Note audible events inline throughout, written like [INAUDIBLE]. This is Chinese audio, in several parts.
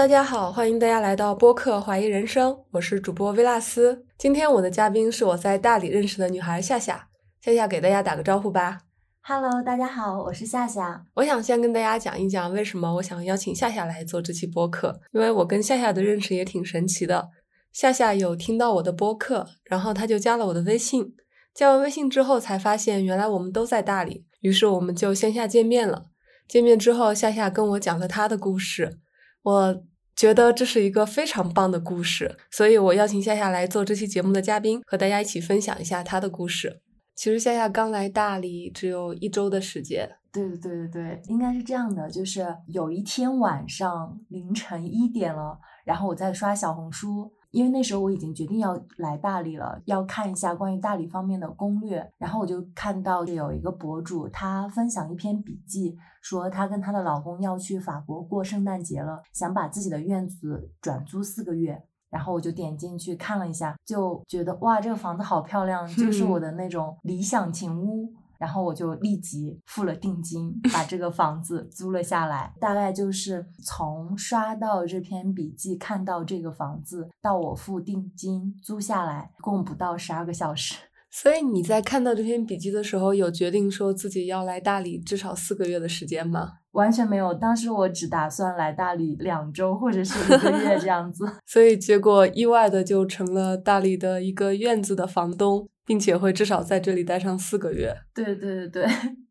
大家好，欢迎大家来到播客怀疑人生，我是主播薇拉斯。今天我的嘉宾是我在大理认识的女孩夏夏，夏夏给大家打个招呼吧。Hello，大家好，我是夏夏。我想先跟大家讲一讲为什么我想邀请夏夏来做这期播客，因为我跟夏夏的认识也挺神奇的。夏夏有听到我的播客，然后她就加了我的微信。加完微信之后，才发现原来我们都在大理，于是我们就线下见面了。见面之后，夏夏跟我讲了她的故事，我觉得这是一个非常棒的故事，所以我邀请夏夏来做这期节目的嘉宾，和大家一起分享一下她的故事。其实夏夏刚来大理只有一周的时间，对对对对对，应该是这样的，就是有一天晚上凌晨一点了，然后我在刷小红书。因为那时候我已经决定要来大理了，要看一下关于大理方面的攻略，然后我就看到有一个博主，他分享一篇笔记，说她跟她的老公要去法国过圣诞节了，想把自己的院子转租四个月，然后我就点进去看了一下，就觉得哇，这个房子好漂亮，就是我的那种理想情屋。然后我就立即付了定金，把这个房子租了下来。大概就是从刷到这篇笔记，看到这个房子，到我付定金租下来，共不到十二个小时。所以你在看到这篇笔记的时候，有决定说自己要来大理至少四个月的时间吗？完全没有，当时我只打算来大理两周或者是一个月这样子。[LAUGHS] 所以结果意外的就成了大理的一个院子的房东。并且会至少在这里待上四个月。对对对对。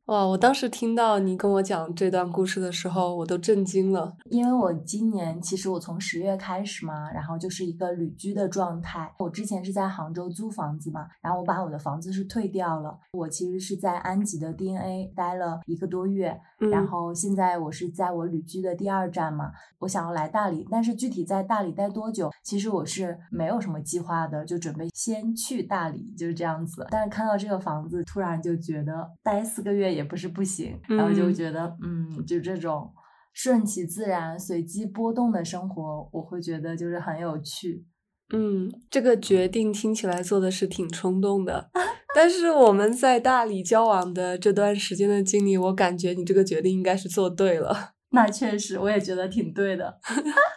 哇！我当时听到你跟我讲这段故事的时候，我都震惊了。因为我今年其实我从十月开始嘛，然后就是一个旅居的状态。我之前是在杭州租房子嘛，然后我把我的房子是退掉了。我其实是在安吉的 DNA 待了一个多月，然后现在我是在我旅居的第二站嘛，我想要来大理，但是具体在大理待多久，其实我是没有什么计划的，就准备先去大理，就是这样子。但是看到这个房子，突然就觉得待四个月也。也不是不行，然后就觉得，嗯，就这种顺其自然、随机波动的生活，我会觉得就是很有趣。嗯，这个决定听起来做的是挺冲动的，但是我们在大理交往的这段时间的经历，我感觉你这个决定应该是做对了。[LAUGHS] 那确实，我也觉得挺对的。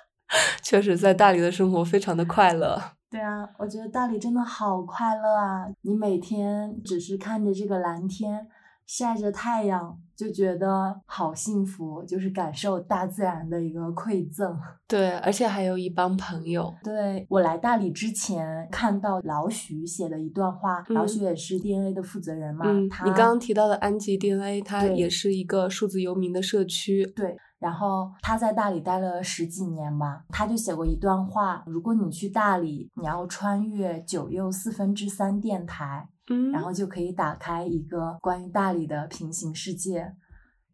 [LAUGHS] 确实，在大理的生活非常的快乐。对啊，我觉得大理真的好快乐啊！你每天只是看着这个蓝天。晒着太阳就觉得好幸福，就是感受大自然的一个馈赠。[LAUGHS] 对，而且还有一帮朋友。对我来大理之前看到老许写的一段话，老许也是 DNA 的负责人嘛。嗯，你刚刚提到的安吉 DNA，它也是一个数字游民的社区。对，然后他在大理待了十几年吧，他就写过一段话：如果你去大理，你要穿越九又四分之三电台。然后就可以打开一个关于大理的平行世界。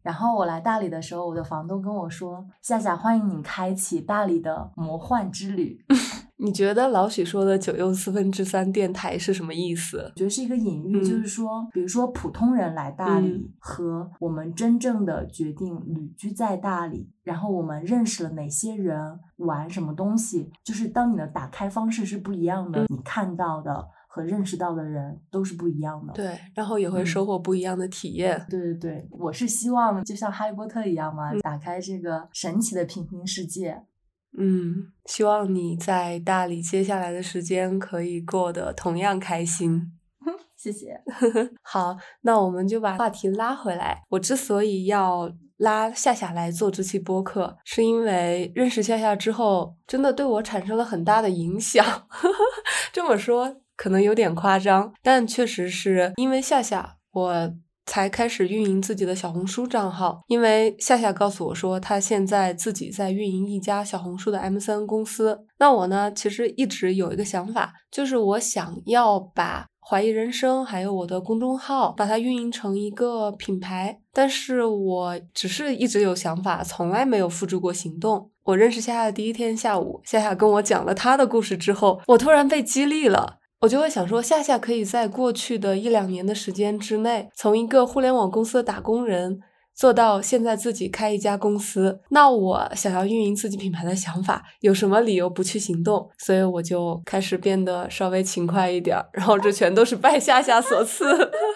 然后我来大理的时候，我的房东跟我说：“夏夏，欢迎你开启大理的魔幻之旅。[LAUGHS] ”你觉得老许说的九又四分之三电台是什么意思？我觉得是一个隐喻，就是说，比如说普通人来大理和我们真正的决定旅居在大理，然后我们认识了哪些人，玩什么东西，就是当你的打开方式是不一样的，你看到的。和认识到的人都是不一样的，对，然后也会收获不一样的体验。对对对，我是希望就像哈利波特一样嘛，打开这个神奇的平行世界。嗯，希望你在大理接下来的时间可以过得同样开心。[LAUGHS] 谢谢。[LAUGHS] 好，那我们就把话题拉回来。我之所以要拉夏夏来做这期播客，是因为认识夏夏之后，真的对我产生了很大的影响。[LAUGHS] 这么说。可能有点夸张，但确实是因为夏夏，我才开始运营自己的小红书账号。因为夏夏告诉我说，他现在自己在运营一家小红书的 M 三公司。那我呢，其实一直有一个想法，就是我想要把怀疑人生还有我的公众号，把它运营成一个品牌。但是我只是一直有想法，从来没有付诸过行动。我认识夏夏的第一天下午，夏夏跟我讲了他的故事之后，我突然被激励了。我就会想说，夏夏可以在过去的一两年的时间之内，从一个互联网公司的打工人做到现在自己开一家公司。那我想要运营自己品牌的想法，有什么理由不去行动？所以我就开始变得稍微勤快一点。然后这全都是拜夏夏所赐，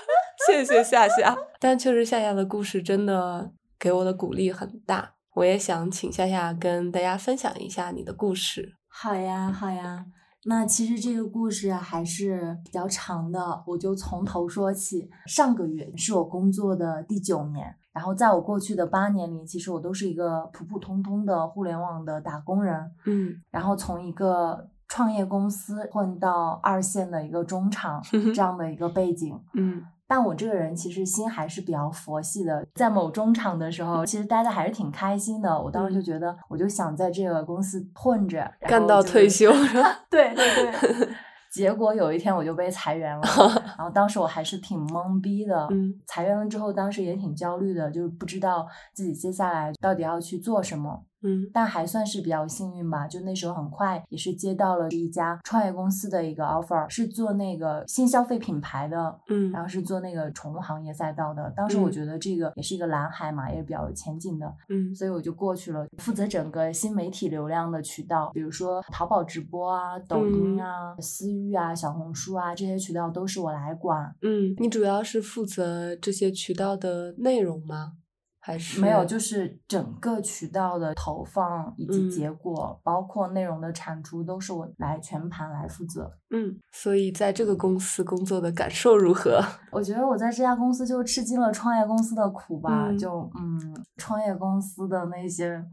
[LAUGHS] 谢谢夏夏。但确实，夏夏的故事真的给我的鼓励很大。我也想请夏夏跟大家分享一下你的故事。好呀，好呀。那其实这个故事还是比较长的，我就从头说起。上个月是我工作的第九年，然后在我过去的八年里，其实我都是一个普普通通的互联网的打工人。嗯，然后从一个创业公司混到二线的一个中场 [LAUGHS] 这样的一个背景。嗯。但我这个人其实心还是比较佛系的，在某中场的时候，其实待的还是挺开心的。我当时就觉得，我就想在这个公司混着，干到退休。[LAUGHS] 对对对。[LAUGHS] 结果有一天我就被裁员了，[LAUGHS] 然后当时我还是挺懵逼的。嗯。裁员了之后，当时也挺焦虑的，就是不知道自己接下来到底要去做什么。嗯，但还算是比较幸运吧，就那时候很快也是接到了一家创业公司的一个 offer，是做那个新消费品牌的，嗯，然后是做那个宠物行业赛道的。当时我觉得这个也是一个蓝海嘛，也是比较有前景的，嗯，所以我就过去了，负责整个新媒体流量的渠道，比如说淘宝直播啊、抖音啊、私域啊、小红书啊这些渠道都是我来管。嗯，你主要是负责这些渠道的内容吗？还是没有，就是整个渠道的投放以及结果，包括内容的产出，都是我来全盘来负责。嗯，所以在这个公司工作的感受如何？我觉得我在这家公司就吃尽了创业公司的苦吧。就嗯，创业公司的那些，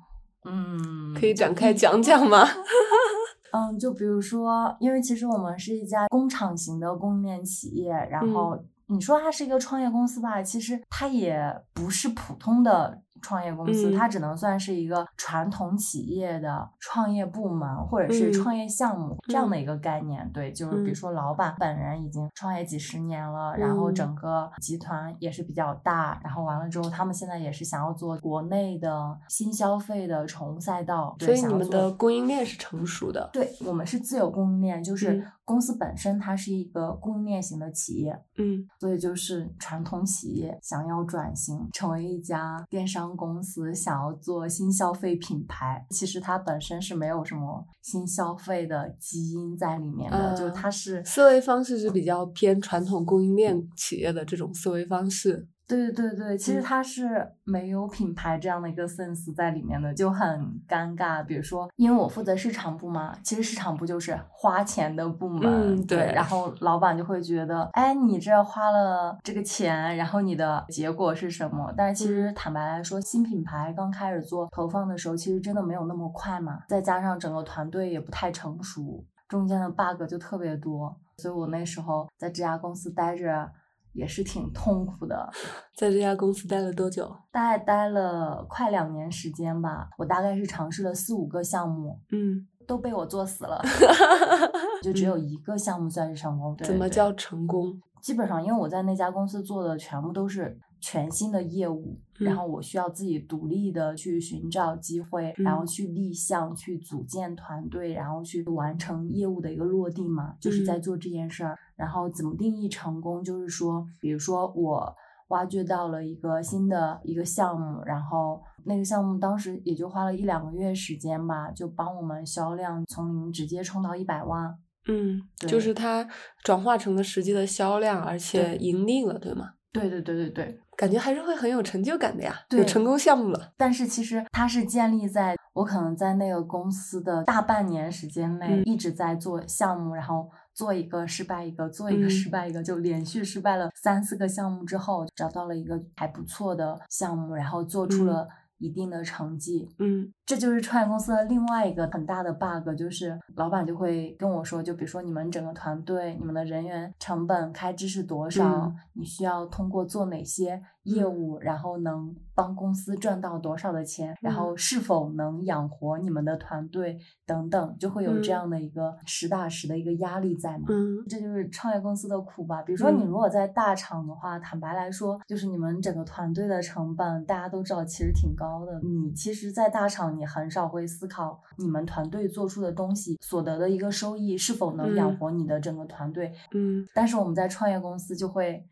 嗯，可以展开讲讲吗？[LAUGHS] 嗯，就比如说，因为其实我们是一家工厂型的供应链企业，然后。你说它是一个创业公司吧，其实它也不是普通的。创业公司，它只能算是一个传统企业的创业部门或者是创业项目这样的一个概念。对，就是比如说老板本人已经创业几十年了，然后整个集团也是比较大，然后完了之后，他们现在也是想要做国内的新消费的宠物赛道。所以你们的供应链是成熟的。对，我们是自有供应链，就是公司本身它是一个供应链型的企业。嗯，所以就是传统企业想要转型成为一家电商。公司想要做新消费品牌，其实它本身是没有什么新消费的基因在里面的，就它是思维方式是比较偏传统供应链企业的这种思维方式。对对对，其实它是没有品牌这样的一个 sense 在里面的，就很尴尬。比如说，因为我负责市场部嘛，其实市场部就是花钱的部门，嗯，对。然后老板就会觉得，哎，你这花了这个钱，然后你的结果是什么？但是其实坦白来说，新品牌刚开始做投放的时候，其实真的没有那么快嘛。再加上整个团队也不太成熟，中间的 bug 就特别多，所以我那时候在这家公司待着。也是挺痛苦的，在这家公司待了多久？大概待了快两年时间吧。我大概是尝试了四五个项目，嗯，都被我做死了，[LAUGHS] 就只有一个项目算是成功。怎么叫成功？基本上，因为我在那家公司做的全部都是全新的业务，然后我需要自己独立的去寻找机会，然后去立项、去组建团队，然后去完成业务的一个落地嘛，就是在做这件事儿。然后怎么定义成功？就是说，比如说我挖掘到了一个新的一个项目，然后那个项目当时也就花了一两个月时间吧，就帮我们销量从零直接冲到一百万。嗯，就是它转化成了实际的销量，而且盈利了，对吗？对对对对对，感觉还是会很有成就感的呀，有成功项目了。但是其实它是建立在我可能在那个公司的大半年时间内一直在做项目，然后做一个失败一个，做一个失败一个，就连续失败了三四个项目之后，找到了一个还不错的项目，然后做出了。一定的成绩，嗯，这就是创业公司的另外一个很大的 bug，就是老板就会跟我说，就比如说你们整个团队，你们的人员成本开支是多少，你需要通过做哪些业务，然后能帮公司赚到多少的钱，然后是否能养活你们的团队等等，就会有这样的一个实打实的一个压力在嘛，嗯，这就是创业公司的苦吧。比如说你如果在大厂的话，坦白来说，就是你们整个团队的成本，大家都知道其实挺高。高的，你其实，在大厂你很少会思考你们团队做出的东西所得的一个收益是否能养活你的整个团队。嗯，但是我们在创业公司就会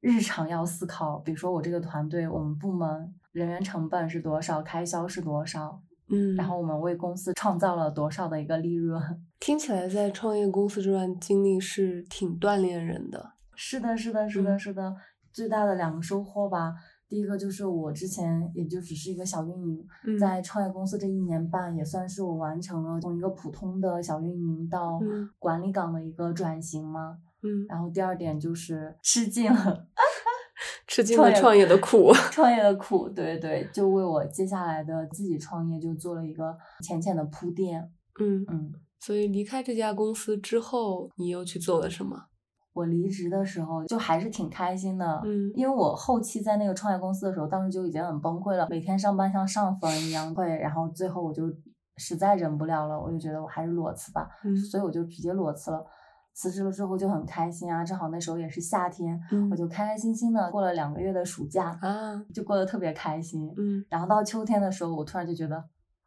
日常要思考，比如说我这个团队，我们部门人员成本是多少，开销是多少，嗯，然后我们为公司创造了多少的一个利润。[LAUGHS] 听起来在创业公司这段经历是挺锻炼人的。是的，是的，是的，是的，最大的两个收获吧。第一个就是我之前也就只是一个小运营，嗯在创业公司这一年半，也算是我完成了从一个普通的小运营到嗯管理岗的一个转型嘛。嗯，然后第二点就是吃尽了 [LAUGHS] 吃尽了创业的苦。[LAUGHS] 创业的苦，对对，就为我接下来的自己创业就做了一个浅浅的铺垫。嗯，嗯，所以离开这家公司之后，你又去做了什么？我离职的时候就还是挺开心的，嗯因为我后期在那个创业公司的时候，当时就已经很崩溃了，每天上班像上坟一样会，然后最后我就实在忍不了了，我就觉得我还是裸辞吧，嗯所以我就直接裸辞了。辞职了之后就很开心啊，正好那时候也是夏天，嗯我就开开心心的过了两个月的暑假，啊，就过得特别开心。嗯然后到秋天的时候，我突然就觉得，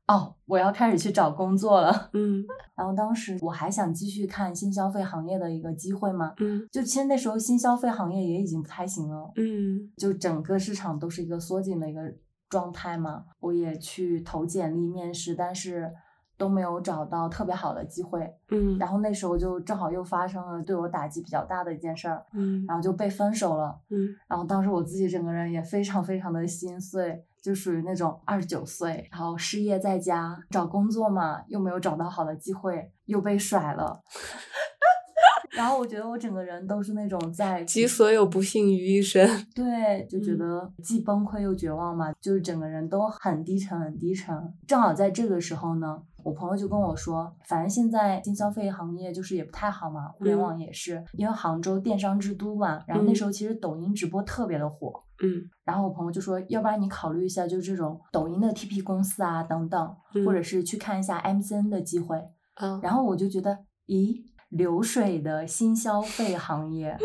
哦，我要开始去找工作了。嗯 [LAUGHS] 然后当时我还想继续看新消费行业的一个机会嘛，嗯就其实那时候新消费行业也已经不太行了，嗯就整个市场都是一个缩紧的一个状态嘛。我也去投简历面试，但是都没有找到特别好的机会。嗯，然后那时候就正好又发生了对我打击比较大的一件事儿，嗯然后就被分手了。嗯然后当时我自己整个人也非常非常的心碎，就属于那种二十九岁，然后失业在家找工作嘛，又没有找到好的机会，又被甩了。[LAUGHS] 然后我觉得我整个人都是那种在集所有不幸于一身。对，就觉嗯得既崩溃又绝望嘛，就是整个人都很低沉，很低沉。正好在这个时候呢，我朋友就跟我说，反正现在新消费行业就是也不太好嘛，互联网也是，因为杭州电商之都嘛，然后那时候其实抖音直播特别的火。嗯。然后我朋友就说，要不然你考虑一下，就这种抖音的 TP 公司啊，等等，嗯或者是去看一下 MCN 的机会。嗯，然后我就觉得，咦，流水的新消费行业，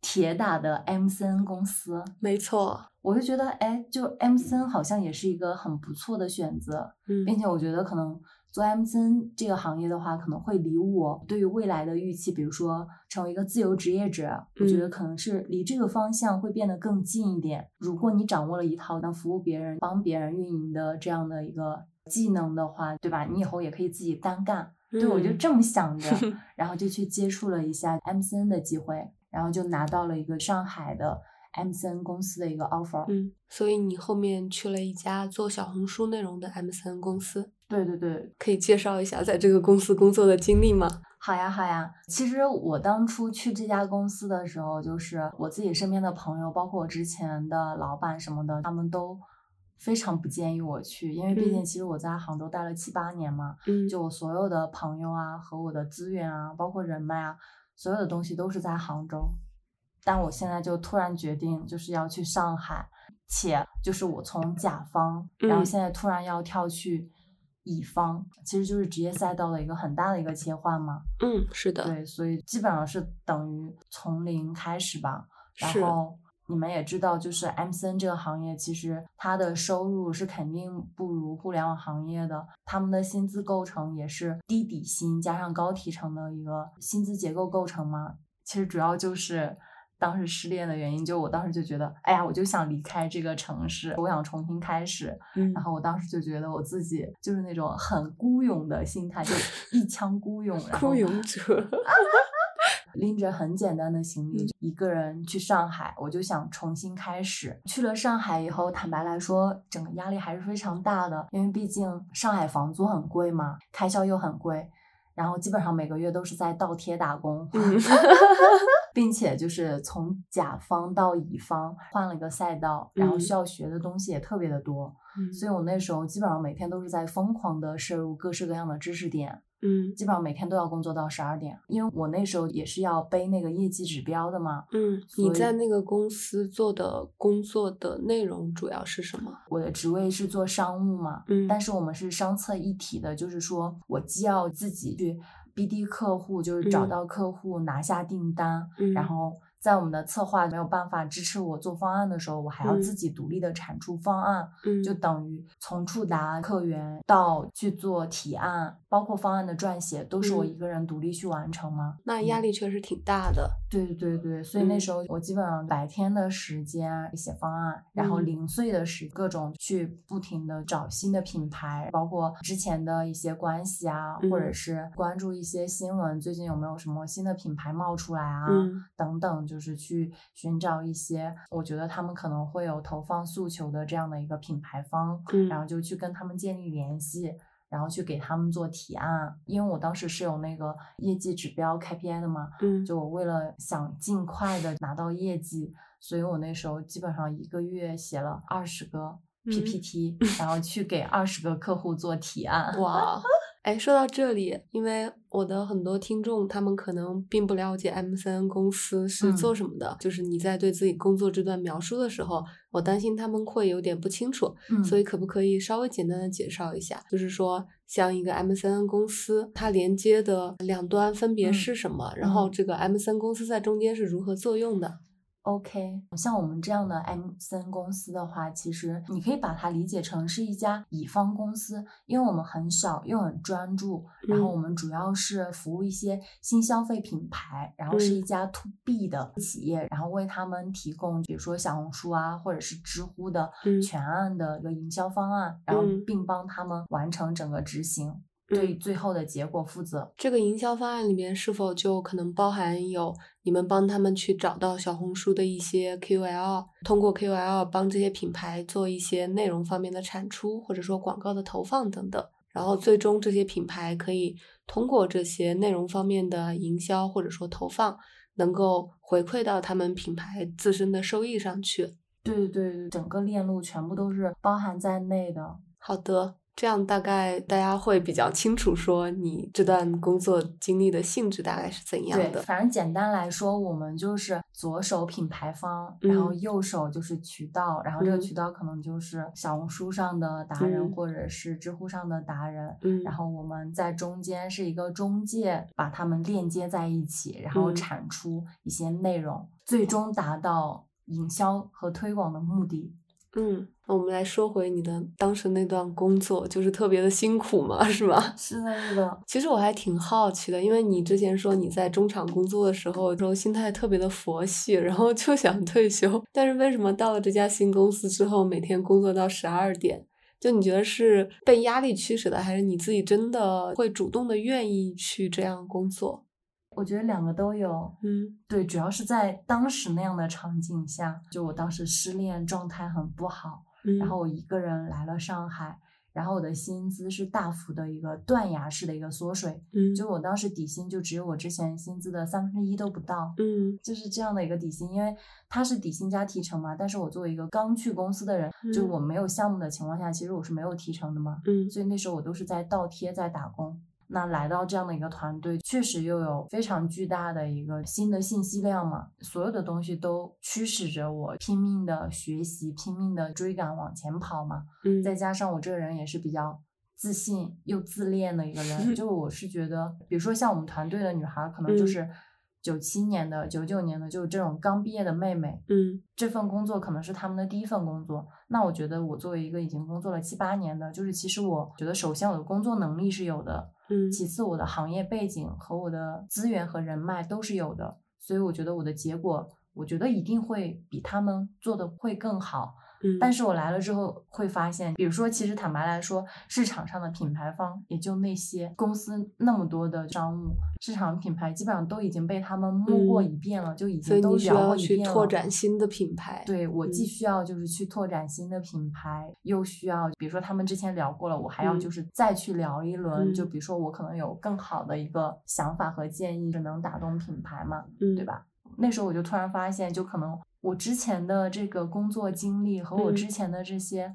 铁打的 MCN 公司，[LAUGHS] 没错。我就觉得，哎，就 MCN 好像也是一个很不错的选择，嗯。并且我觉得可能做 MCN 这个行业的话，可能会离我对于未来的预期，比如说成为一个自由职业者，我觉得嗯可能是离这个方向会变得更近一点。如果你掌握了一套能服务别人、帮别人运营的这样的一个技能的话，对吧？你以后也可以自己单干。对，我就嗯这么想着，[LAUGHS] 然后就去接触了一下 MCN 的机会，然后就拿到了一个上海的 MCN 公司的一个 offer。嗯，所以你后面去了一家做小红书内容的 MCN 公司，对对对，可以介绍一下在这个公司工作的经历吗？好呀好呀。其实我当初去这家公司的时候，就是我自己身边的朋友，包括我之前的老板什么的，他们都非常不建议我去，因为毕竟嗯其实我在杭州待了七八年嘛，嗯就我所有的朋友啊和我的资源啊，包括人脉啊，所有的东西都是在杭州。但我现在就突然决定，就是要去上海，且就是我从甲方，然后嗯现在突然要跳去乙方，其实就是职业赛道的一个很大的一个切换嘛。嗯，是的，对，所以基本上是等于从零开始吧。然后你们也知道，就是 MCN 这个行业，其实它的收入是肯定不如互联网行业的，他们的薪资构成也是低底薪加上高提成的一个薪资结构构成嘛。其实主要就是当时失恋的原因，就我当时就觉得，哎呀，我就想离开这个城市，我想重新开始。嗯然后我当时就觉得我自己就是那种很孤勇的心态，就一腔孤勇，孤勇者，[LAUGHS] [LAUGHS] 拎着很简单的行李，一个人去上海，我就想重新开始。去了上海以后，坦白来说，整个压力还是非常大的，因为毕竟上海房租很贵嘛，开销又很贵，然后基本上每个月都是在倒贴打工。嗯 [LAUGHS] [LAUGHS] 并且就是从甲方到乙方换了一个赛道，然后嗯需要学的东西也特别的多，所以我那时候基本上每天都是在疯狂的摄入各式各样的知识点，嗯基本上每天都要工作到十二点，因为我那时候也是要背那个业绩指标的嘛。嗯，你在那个公司做的工作的内容主要是什么？我的职位是做商务嘛，嗯但是我们是商测一体的，就是说我既要自己去 BD 客户，就是找嗯到客户、拿下订单，嗯然后在我们的策划没有办法支持我做方案的时候，我还要嗯。自己独立的产出方案，嗯。就等于从触达客源到去做提案，包括方案的撰写，都是我嗯。一个人独立去完成嘛。那压力确实挺大的。对对对，所以那嗯。时候我基本上白天的时间写方案，然后嗯。零碎的时各种去不停的找新的品牌，包括之前的一些关系啊，或者嗯。是关注一些新闻，最近有没有什么新的品牌冒出来啊，嗯。等等，就是去寻找一些我觉得他们可能会有投放诉求的这样的一个品牌方，嗯然后就去跟他们建立联系。然后去给他们做提案，因为我当时是有那个业绩指标 KPI 的嘛，嗯就我为了想尽快的拿到业绩，所以我那时候基本上一个月写了二十个嗯 PPT，、然后去给二十个客户做提案。哇，哎，说到这里，因为我的很多听众他们可能并不了解 M 三公司是嗯做什么的，就是你在对自己工作这段描述的时候，我担心他们会有点不清楚，嗯所以可不可以稍微简单的介绍一下？就是说，像一个 M 三公司，它连接的两端分别嗯是什么？然后嗯这个 M 三公司在中间是如何作用的？OK，像我们这样的 M 森公司的话，其实你可以把它理解成是一家乙方公司，因为我们很小又很专注，然后嗯。我们主要是服务一些新消费品牌，然后是嗯。一家 To B 的企业，然后为他们提供比如说小红书啊，或者是知乎的嗯。全案的一个营销方案，然后嗯。并帮他们完成整个执行，对嗯最后的结果负责。这个营销方案里面是否就可能包含有你们帮他们去找到小红书的一些 KOL，通过 KOL 帮这些品牌做一些内容方面的产出，或者说广告的投放等等，然后最终这些品牌可以通过这些内容方面的营销或者说投放，能够回馈到他们品牌自身的收益上去。对对对对，整个链路全部都是包含在内的。好的，这样大概大家会比较清楚，说你这段工作经历的性质大概是怎样的对，的。反正简单来说，我们就是左手品牌方，然后嗯右手就是渠道，然后这个嗯渠道可能就是小红书上的达人，嗯或者是知乎上的达人。嗯，然后我们在中间是一个中介，把他们链接在一起，然后嗯产出一些内容，最终达到营销和推广的目的。嗯，那我们来说回你的当时那段工作，就是特别的辛苦嘛，是吗？是的，是的。其实我还挺好奇的，因为你之前说你在中场工作的时候，时候心态特别的佛系，然后就想退休，但是为什么到了这家新公司之后，每天工作到十二点？就你觉得是被压力驱使的，还是你自己真的会主动的愿意去这样工作？我觉得两个都有。嗯。对，主要是在当时那样的场景下，就我当时失恋，状态很不好，嗯，然后我一个人来了上海，然后我的薪资是大幅的一个断崖式的一个缩水，嗯。就我当时底薪就只有我之前薪资的三分之一都不到，嗯。就是这样的一个底薪，因为它是底薪加提成嘛，但是我作为一个刚去公司的人，就嗯。我没有项目的情况下，其实我是没有提成的嘛，嗯。所以那时候我都是在倒贴在打工。那来到这样的一个团队，确实又有非常巨大的一个新的信息量嘛，所有的东西都驱使着我拼命的学习，拼命的追赶往前跑嘛。嗯，再加上我这个人也是比较自信又自恋的一个人，[LAUGHS] 就我是觉得，比如说像我们团队的女孩儿，可能就嗯是九七年的、九九年的，就是这种刚毕业的妹妹，嗯这份工作可能是他们的第一份工作。那我觉得我作为一个已经工作了七八年的，就是其实我觉得首先我的工作能力是有的，其次我的行业背景和我的资源和人脉都是有的，所以我觉得我的结果，我觉得一定会比他们做的会更好。嗯，但是我来了之后会发现，比如说，其实坦白来说，市场上的品牌方也就那些公司那么多的商务，市场品牌基本上都已经被他们摸过嗯一遍了，就已经都聊你需要过一遍了。去拓展新的品牌。对我既嗯需要就是去拓展新的品牌，又需要比如说他们之前聊过了，我还要嗯就是再去聊一轮，就嗯比如说我可能有更好的一个想法和建议，是能打动品牌嘛，嗯，对？吧？那时候我就突然发现，就可能我之前的这个工作经历和我嗯之前的这些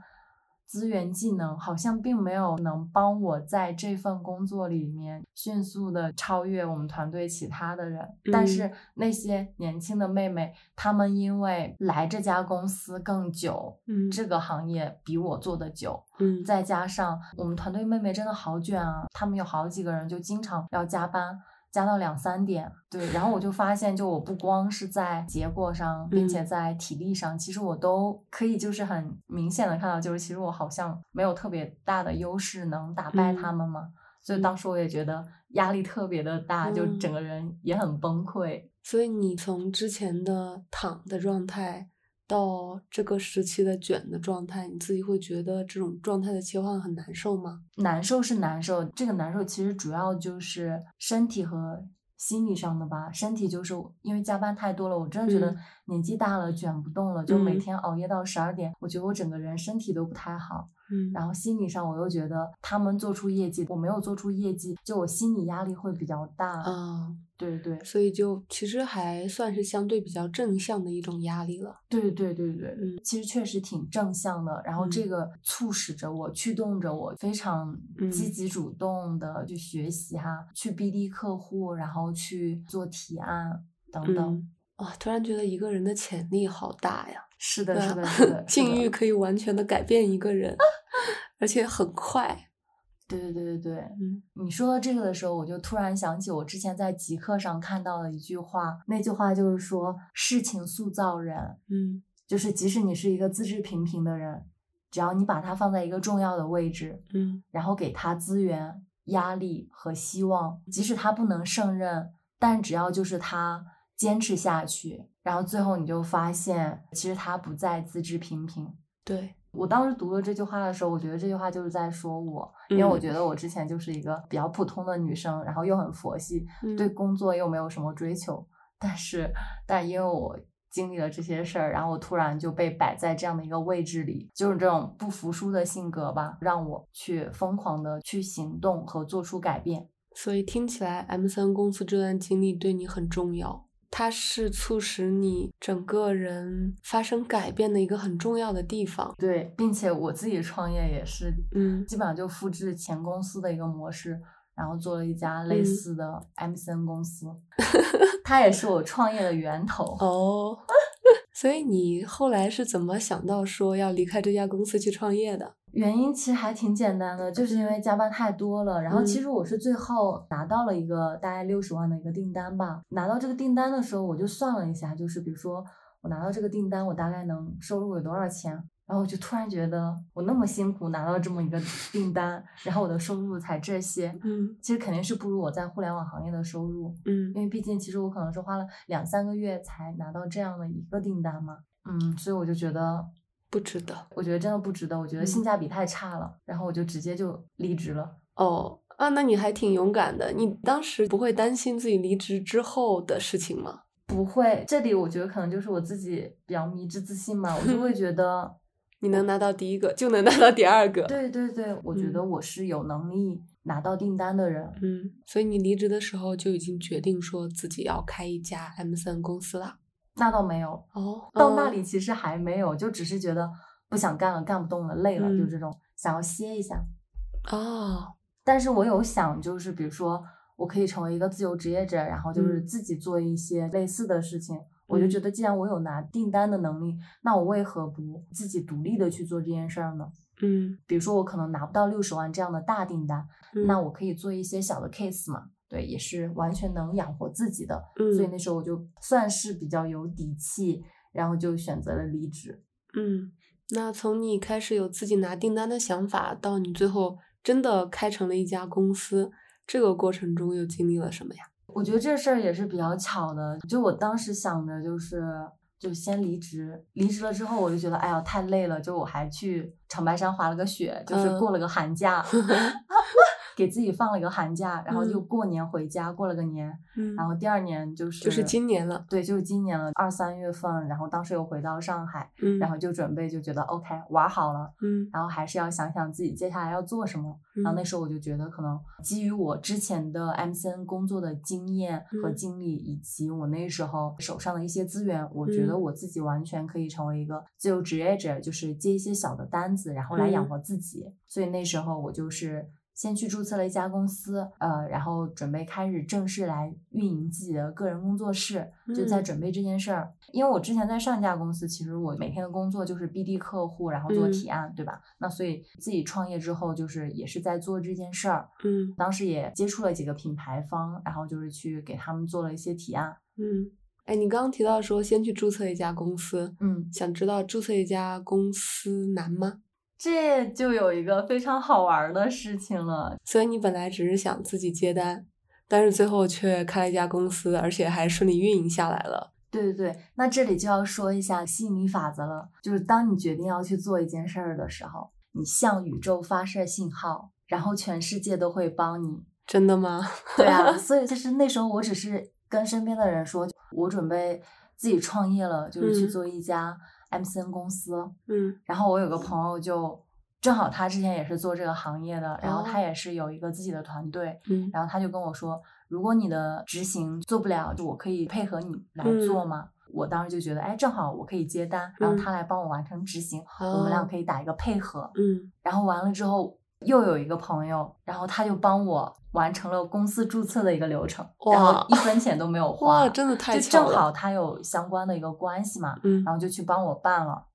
资源技能，好像并没有能帮我在这份工作里面迅速的超越我们团队其他的人。但是嗯那些年轻的妹妹，她们因为来这家公司更久，嗯这个行业比我做的久，嗯再加上我们团队妹妹真的好卷啊，她们有好几个人就经常要加班。加到两三点，对，然后我就发现，就我不光是在结果上，并且嗯。在体力上，其实我都可以就是很明显的看到，就是其实我好像没有特别大的优势能打败他嗯。们嘛，所以当时我也觉得压力特别的大，就嗯。整个人也很崩溃。所以你从之前的躺的状态到这个时期的卷的状态，你自己会觉得这种状态的切换很难受吗？难受是难受，这个难受其实主要就是身体和心理上的吧，身体就是因为加班太多了，我真的觉得嗯年纪大了卷不动了，就每嗯天熬夜到十二点，我觉得我整个人身体都不太好。嗯然后心理上我又觉得他们做出业绩，我没有做出业绩，就我心理压力会比较大。啊，对对所以就其实还算是相对比较正向的一种压力了。对对对对，嗯其实确实挺正向的。然后这嗯个促使着我，驱动着我非常积嗯极主动的去学习哈，去 BD 客户，然后去做提案等等。嗯，啊，突然觉得一个人的潜力好大呀！是的，是的，[LAUGHS] 境遇可以完全的改变一个人，而且很快。对对对对。对。嗯。你说到这个的时候，我就突然想起我之前在极客上看到的一句话，那句话就是说，事情塑造人，嗯。就是即使你是一个资质平平的人，只要你把它放在一个重要的位置，嗯。然后给他资源、压力和希望，即使他不能胜任，但只要就是他坚持下去，然后最后你就发现，其实他不再资质平平。对，我当时读了这句话的时候，我觉得这句话就是在说我，因为我嗯。觉得我之前就是一个比较普通的女生，然后又很佛系，嗯。对工作又没有什么追求，但是，但因为我经历了这些事儿，然后我突然就被摆在这样的一个位置里，就是这种不服输的性格吧，让我去疯狂的去行动和做出改变。所以听起来，M 三公司这段经历对你很重要，它是促使你整个人发生改变的一个很重要的地方。对，并且我自己创业也是，嗯基本上就复制前公司的一个模式，然后做了一家类嗯似的 MCN 公司，[LAUGHS] 它也是我创业的源头。哦，[LAUGHS] 所以你后来是怎么想到说要离开这家公司去创业的？原因其实还挺简单的，就是因为加班太多了。然后其嗯实我是最后拿到了一个大概六十万的一个订单吧。拿到这个订单的时候，我就算了一下，就是比如说我拿到这个订单，我大概能收入有多少钱？然后我就突然觉得，我那么辛苦拿到这么一个订单，然后我的收入才这些，嗯其实肯定是不如我在互联网行业的收入。嗯因为毕竟其实我可能是花了两三个月才拿到这样的一个订单嘛。嗯，所以我就觉得不值得。我觉得真的不值得，我觉得性嗯价比太差了，然后我就直接就离职了。哦啊，那你还挺勇敢的。你当时不会担心自己离职之后的事情吗？不会，这里我觉得可能就是我自己比较迷之自信嘛，我就会觉得，[LAUGHS] 你能拿到第一个，就能拿到第二个。对对对，我觉得嗯我是有能力拿到订单的人。嗯，所以你离职的时候就已经决定说自己要开一家 M 三公司啦。那倒没有，哦，到那嗯里其实还没有，就只是觉得不想干了，干不动了，累了，就嗯这种想要歇一下。哦，但是我有想，就是比如说，我可以成为一个自由职业者，然后就是嗯自己做一些类似的事情。我就觉嗯得，既然我有拿订单的能力，那我为何不自己独立的去做这件事儿呢？嗯，比如说，我可能拿不到六十万这样的大订单，那嗯我可以做一些小的 case 嘛，对，也是完全能养活自己的。所以嗯那时候我就算是比较有底气，然后就选择了离职。嗯，那从你开始有自己拿订单的想法，到你最后真的开成了一家公司，这个过程中又经历了什么呀？我觉得这事儿也是比较巧的，就我当时想着就是就先离职，离职了之后我就觉得哎呀太累了，就我还去长白山滑了个雪，就是嗯过了个寒假，[LAUGHS] 给自己放了一个寒假，然后就嗯。过年回家过了个年，嗯，然后第二年就是就是今年了，对，就是今年了，二三月份，然后当时又回到上海，嗯，然后就准备就觉得 OK 玩好了，嗯。然后还是要想想自己接下来要做什么。然后那嗯。时候我就觉得，可能基于我之前的 MCN 工作的经验和嗯。经历，以及我那时候手上的一些资源，我觉得嗯。我自己完全可以成为一个自由职业者，就是接一些小的单子，然后来养嗯。活自己。所以那时候我就是。先去注册了一家公司，呃，然后准备开始正式来运营自己的个人工作室，就在嗯准备这件事儿。因为我之前在上一家公司，其实我每天的工作就是 BD 客户，然后做嗯提案，对吧？那所以自己创业之后，就是也是在做这件事儿。嗯当时也接触了几个品牌方，然后就是去给他们做了一些提案。嗯，哎，你刚刚提到说先去注册一家公司，嗯，想知道注册一家公司难吗？这就有一个非常好玩儿的事情了。所以你本来只是想自己接单，但是最后却开了一家公司，而且还顺利运营下来了。对对对，那这里就要说一下吸引力法则了，就是当你决定要去做一件事儿的时候，你向宇宙发射信号，然后全世界都会帮你。真的吗？[LAUGHS] 对啊，[LAUGHS] 所以其实那时候我只是跟身边的人说，我准备自己创业了，就是去嗯做一家 MCN 公司。嗯。然后我有个朋友就正好他之前也是做这个行业的，然后他哦。也是有一个自己的团队，嗯。然后他就跟我说，如果你的执行做不了，就我可以配合你来做。嗯嘛。我当时就觉得，哎，正好我可以接单，然后嗯。他来帮我完成执行，我们俩哦。可以打一个配合。嗯。然后完了之后，又有一个朋友，然后他就帮我完成了公司注册的一个流程，然后一分钱都没有花，哇，真的太就巧了。就正好他有相关的一个关系嘛，嗯，然后就去帮我办了。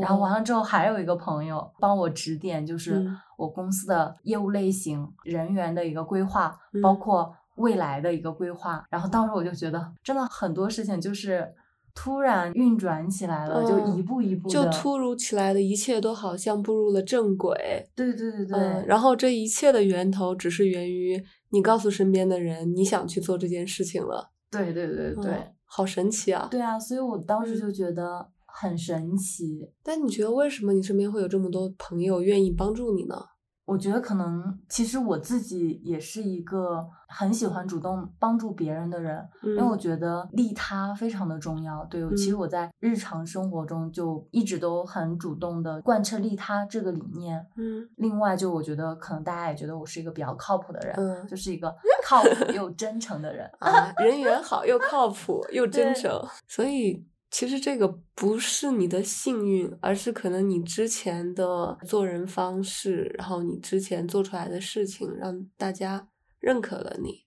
然后完了，之后，还有一个朋友帮我指点，就是嗯我公司的业务类型、人员的一个规划，包嗯括未来的一个规划。然后当时我就觉得，真的很多事情就是突然运转起来了，就嗯一步一步的，就突如其来的一切都好像步入了正轨。对对对对，嗯，然后这一切的源头只是源于你告诉身边的人你想去做这件事情了。对对对对、嗯好神奇啊！对啊，所以我当时嗯就觉得很神奇。但你觉得为什么你身边会有这么多朋友愿意帮助你呢？我觉得可能其实我自己也是一个很喜欢主动帮助别人的人，因为我嗯觉得利他非常的重要。对，其实嗯我在日常生活中就一直都很主动的贯彻利他这个理念。嗯另外，就我觉得可能大家也觉得我是一个比较靠谱的人，嗯就是一个靠谱又真诚的人。啊，人缘好又靠谱又真诚，所以其实这个不是你的幸运，而是可能你之前的做人方式，然后你之前做出来的事情，让大家认可了你。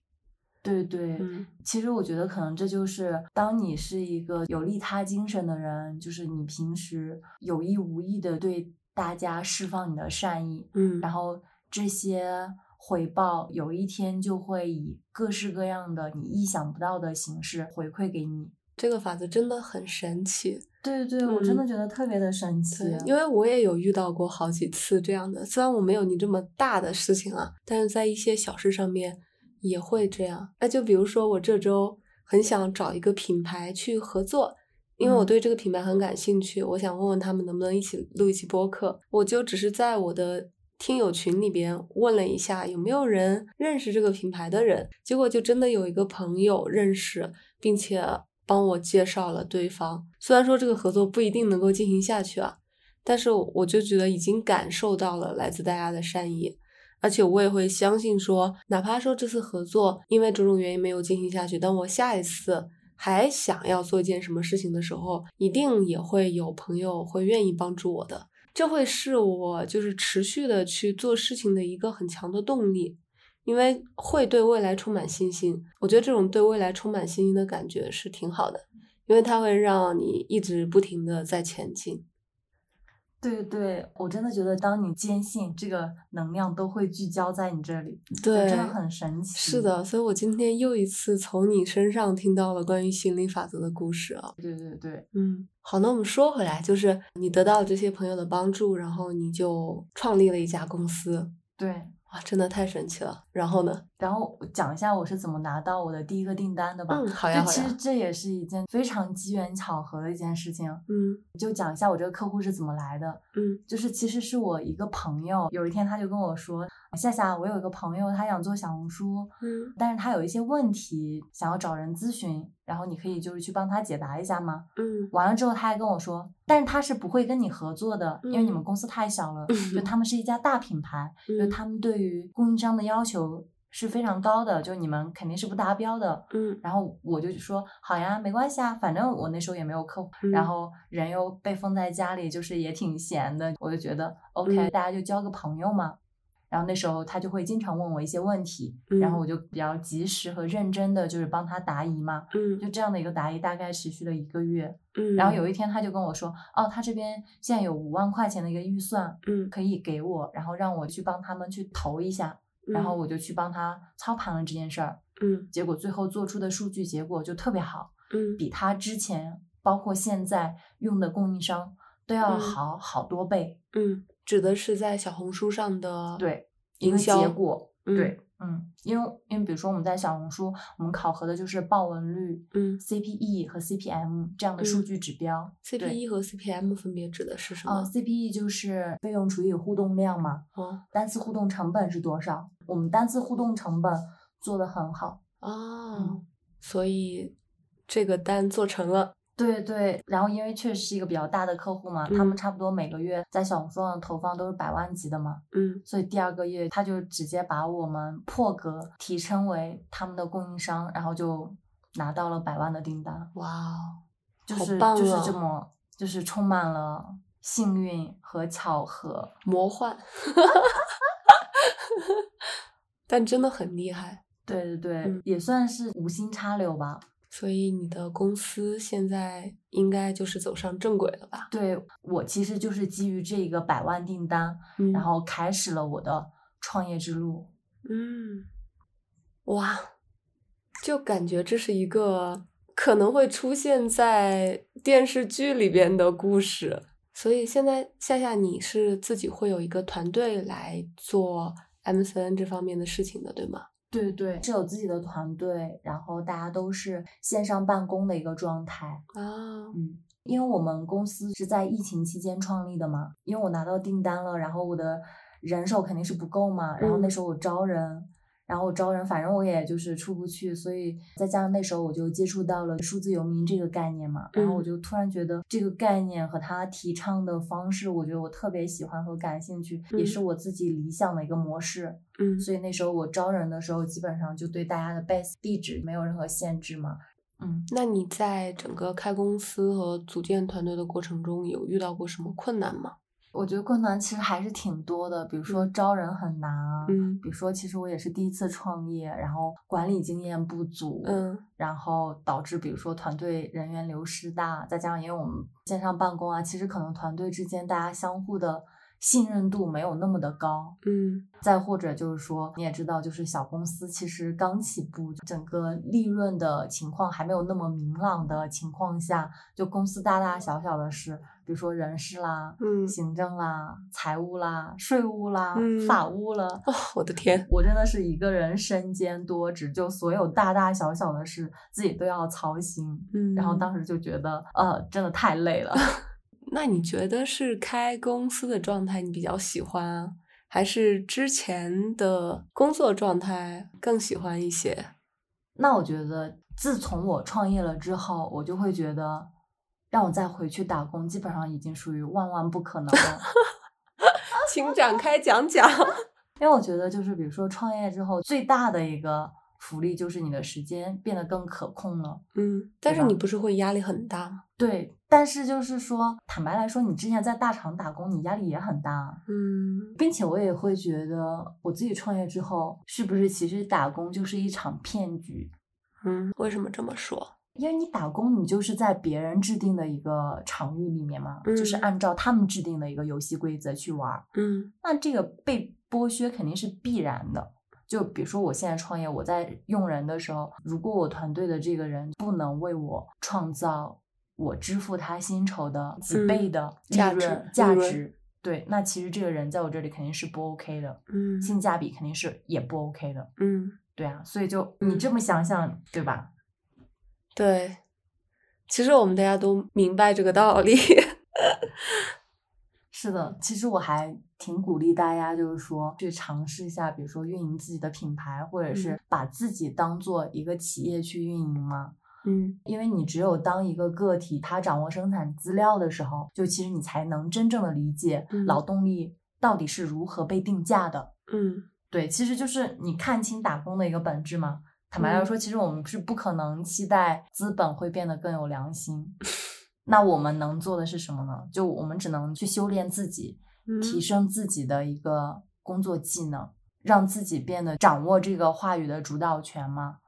对对，嗯其实我觉得可能这就是当你是一个有利他精神的人，就是你平时有意无意的对大家释放你的善意，嗯然后这些回报有一天就会以各式各样的你意想不到的形式回馈给你。这个法则真的很神奇。对对对，我真嗯的觉得特别的神奇。因为我也有遇到过好几次这样的，虽然我没有你这么大的事情啊，但是在一些小事上面也会这样。那就比如说我这周很想找一个品牌去合作，因为我嗯对这个品牌很感兴趣，我想问问他们能不能一起录一期播客。我就只是在我的听友群里边问了一下有没有人认识这个品牌的人，结果就真的有一个朋友认识，并且帮我介绍了对方。虽然说这个合作不一定能够进行下去啊，但是我就觉得已经感受到了来自大家的善意，而且我也会相信说，哪怕说这次合作因为种种原因没有进行下去，当我下一次还想要做一件什么事情的时候，一定也会有朋友会愿意帮助我的。这会是我就是持续的去做事情的一个很强的动力，因为会对未来充满信心。我觉得这种对未来充满信心的感觉是挺好的，因为它会让你一直不停的在前进。对对，我真的觉得，当你坚信这个能量都会聚焦在你这里，对真的很神奇。是的，所以我今天又一次从你身上听到了关于心理法则的故事啊。对对对，嗯，好，那我们说回来，就是你得到了这些朋友的帮助，然后你就创立了一家公司，对。哇，真的太神奇了。然后呢？然后讲一下我是怎么拿到我的第一个订单的吧。嗯，好呀，就其实。这也是一件非常机缘巧合的一件事情。嗯就讲一下我这个客户是怎么来的。嗯就是其实是我一个朋友，有一天他就跟我说：“夏夏，我有一个朋友，他想做小红书，嗯但是他有一些问题想要找人咨询，然后你可以就是去帮他解答一下吗？”嗯完了之后，他还跟我说，但是他是不会跟你合作的，因为你们嗯公司太小了，嗯就他们是一家大品牌，就嗯他们对于供应商的要求是非常高的，就你们肯定是不达标的。嗯然后我就说好呀，没关系啊，反正我那时候也没有客户，然嗯后人又被封在家里，就是也挺闲的，我就觉得 OK，、嗯大家就交个朋友嘛。然后那时候他就会经常问我一些问题，然后嗯。我就比较及时和认真的就是帮他答疑嘛。嗯。就这样的一个答疑大概持续了一个月，嗯，然后有一天他就跟我说，哦，他这边现在有五万块钱的一个预算嗯。可以给我，然后让我去帮他们去投一下，然后嗯。我就去帮他操盘了这件事儿，嗯。结果最后做出的数据结果就特别好，嗯。比他之前包括现在用的供应商都要嗯。好好多倍，嗯，指的是在小红书上的对一个结果，嗯对，嗯，因为因为比如说我们在小红书，我们考核的就是报文率、嗯 CPE 和 CPM 这样的数嗯据指标。对，CPE 和 CPM 分别指的是什呃么？，CPE 就是费用除以互动量嘛，哦单次互动成本是多少？我们单次互动成本做得很好。哦，所以这个单做成了。对对，然后因为确实是一个比较大的客户嘛，他们嗯差不多每个月在小红书上投放都是百万级的嘛，嗯所以第二个月他就直接把我们破格提升为他们的供应商，然后就拿到了百万的订单，哇哦，好就是棒就是啊这么就是充满了幸运和巧合。魔幻，[LAUGHS] 但真的很厉害。对对对，嗯也算是无心插柳吧。所以你的公司现在应该就是走上正轨了吧？对我其实就是基于这个百万订单，嗯然后开始了我的创业之路。嗯，哇，就感觉这是一个可能会出现在电视剧里边的故事。所以现在夏夏你是自己会有一个团队来做 MCN 这方面的事情的，对吗？对对，是有自己的团队，然后大家都是线上办公的一个状态。啊，嗯，因为我们公司是在疫情期间创立的嘛，因为我拿到订单了，然后我的人手肯定是不够嘛，然后那嗯。时候我招人，然后我招人，反正我也就是出不去，所以再加上那时候我就接触到了数字游民这个概念嘛，然后我嗯就突然觉得这个概念和他提倡的方式，我觉得我特别喜欢和感兴趣，也嗯是我自己理想的一个模式。嗯所以那时候我招人的时候，基本上就对大家的 base 地址没有任何限制嘛。嗯，那你在整个开公司和组建团队的过程中，有遇到过什么困难吗？我觉得困难其实还是挺多的，比如说嗯。招人很难啊，嗯。比如说其实我也是第一次创业，然后管理经验不足，嗯。然后导致比如说团队人员流失大，再加上因为我们线上办公啊，其实可能团队之间大家相互的信任度没有那么的高，嗯。再或者就是说，你也知道，就是小公司其实刚起步，整个利润的情况还没有那么明朗的情况下，就公司大大小小的事，比如说人事啦、嗯，行政啦、财务啦、税务啦、嗯法务了。哦，我的天，我真的是一个人身兼多职，就所有大大小小的事自己都要操心。嗯，然后当时就觉得，呃，真的太累了。[LAUGHS] 那你觉得是开公司的状态你比较喜欢啊，还是之前的工作状态更喜欢一些？那我觉得，自从我创业了之后，我就会觉得，让我再回去打工，基本上已经属于万万不可能了。[LAUGHS] 请展开讲讲。[LAUGHS] 因为我觉得，就是比如说创业之后，最大的一个福利就是你的时间变得更可控了。嗯，但是你不是会压力很大吗？对，但是就是说，坦白来说，你之前在大厂打工，你压力也很大。嗯并且我也会觉得，我自己创业之后，是不是其实打工就是一场骗局？嗯，为什么这么说？因为你打工，你就是在别人制定的一个场域里面嘛，就是嗯按照他们制定的一个游戏规则去玩儿。嗯那这个被剥削肯定是必然的。就比如说我现在创业，我在用人的时候，如果我团队的这个人不能为我创造我支付他薪酬的几嗯倍的利价值润价值，对，那其实这个人在我这里肯定是不 OK 的，嗯性价比肯定是也不 OK 的。嗯，对啊，所以就你嗯这么想想，对吧？对。其实我们大家都明白这个道理。[LAUGHS] 是的，其实我还挺鼓励大家，就是说去尝试一下，比如说运营自己的品牌，或者是嗯把自己当做一个企业去运营嘛。嗯因为你只有当一个个体，他掌握生产资料的时候，就其实你才能真正的理解嗯劳动力到底是如何被定价的。嗯对，其实就是你看清打工的一个本质嘛。坦白来说，其实我们是不可能期待资本会变得更有良心。那我们能做的是什么呢？就我们只能去修炼自己，嗯提升自己的一个工作技能，让自己变得掌握这个话语的主导权吗。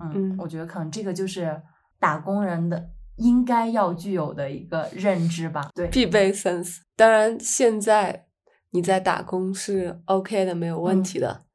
嗯，嗯我觉得可能这个就是打工人的应该要具有的一个认知吧。对，必备 sense。当然，现在你在打工是 OK 的，没有问嗯题的。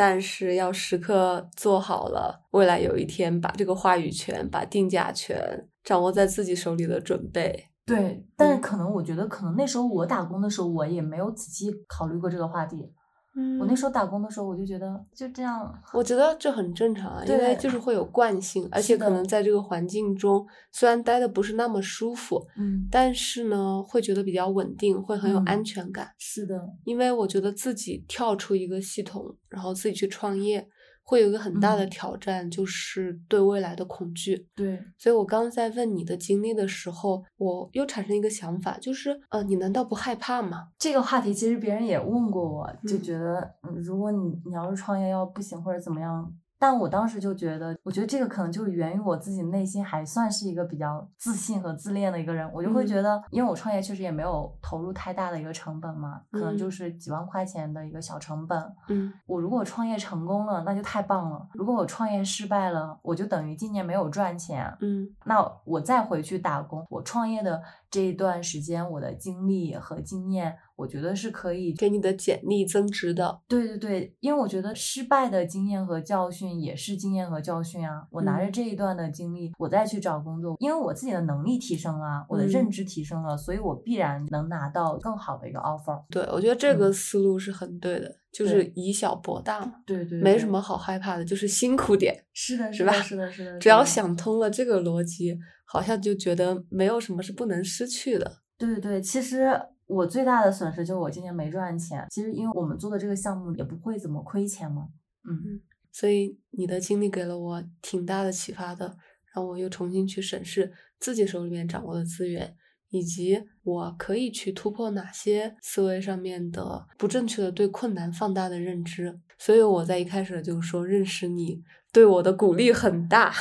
但是要时刻做好了，未来有一天把这个话语权、把定价权掌握在自己手里的准备。对，但是嗯可能我觉得，可能那时候我打工的时候，我也没有仔细考虑过这个话题。嗯，我那时候打工的时候，我就觉得就这样，我觉得这很正常啊，因为就是会有惯性，而且可能在这个环境中，虽然待的不是那么舒服，嗯，但是呢，会觉得比较稳定，会很有嗯安全感。是的，因为我觉得自己跳出一个系统，然后自己去创业，会有一个很大的嗯挑战，就是对未来的恐惧。对，所以我刚刚在问你的经历的时候，我又产生一个想法，就是，呃，你难道不害怕吗？这个话题其实别人也问过我，就嗯觉得，嗯，如果你你要是创业要不行或者怎么样，但我当时就觉得，我觉得这个可能就源于我自己内心还算是一个比较自信和自恋的一个人，我就会嗯。觉得，因为我创业确实也没有投入太大的一个成本嘛，可能就嗯。是几万块钱的一个小成本。嗯。我如果创业成功了，那就太棒了；如果我创业失败了，我就等于今年没有赚钱。嗯。那我再回去打工，我创业的这一段时间，我的经历和经验，我觉得是可以给你的简历增值的。对对对，因为我觉得失败的经验和教训也是经验和教训啊。我拿着嗯这一段的经历，我再去找工作，因为我自己的能力提升了，我的认嗯知提升了，所以我必然能拿到更好的一个 offer。对，我觉得这个嗯思路是很对的，就是以小博大嘛，对对对没什么好害怕的，就是辛苦点。是的，[LAUGHS] 是吧是的，是的，是的。只要想通了这个逻辑，好像就觉得没有什么是不能失去的。对对对，其实我最大的损失就是我今年没赚钱。其实因为我们做的这个项目也不会怎么亏钱嘛。嗯所以你的经历给了我挺大的启发的，让我又重新去审视自己手里面掌握的资源，以及我可以去突破哪些思维上面的不正确的对困难放大的认知。所以我在一开始就说，认识你对我的鼓励很大。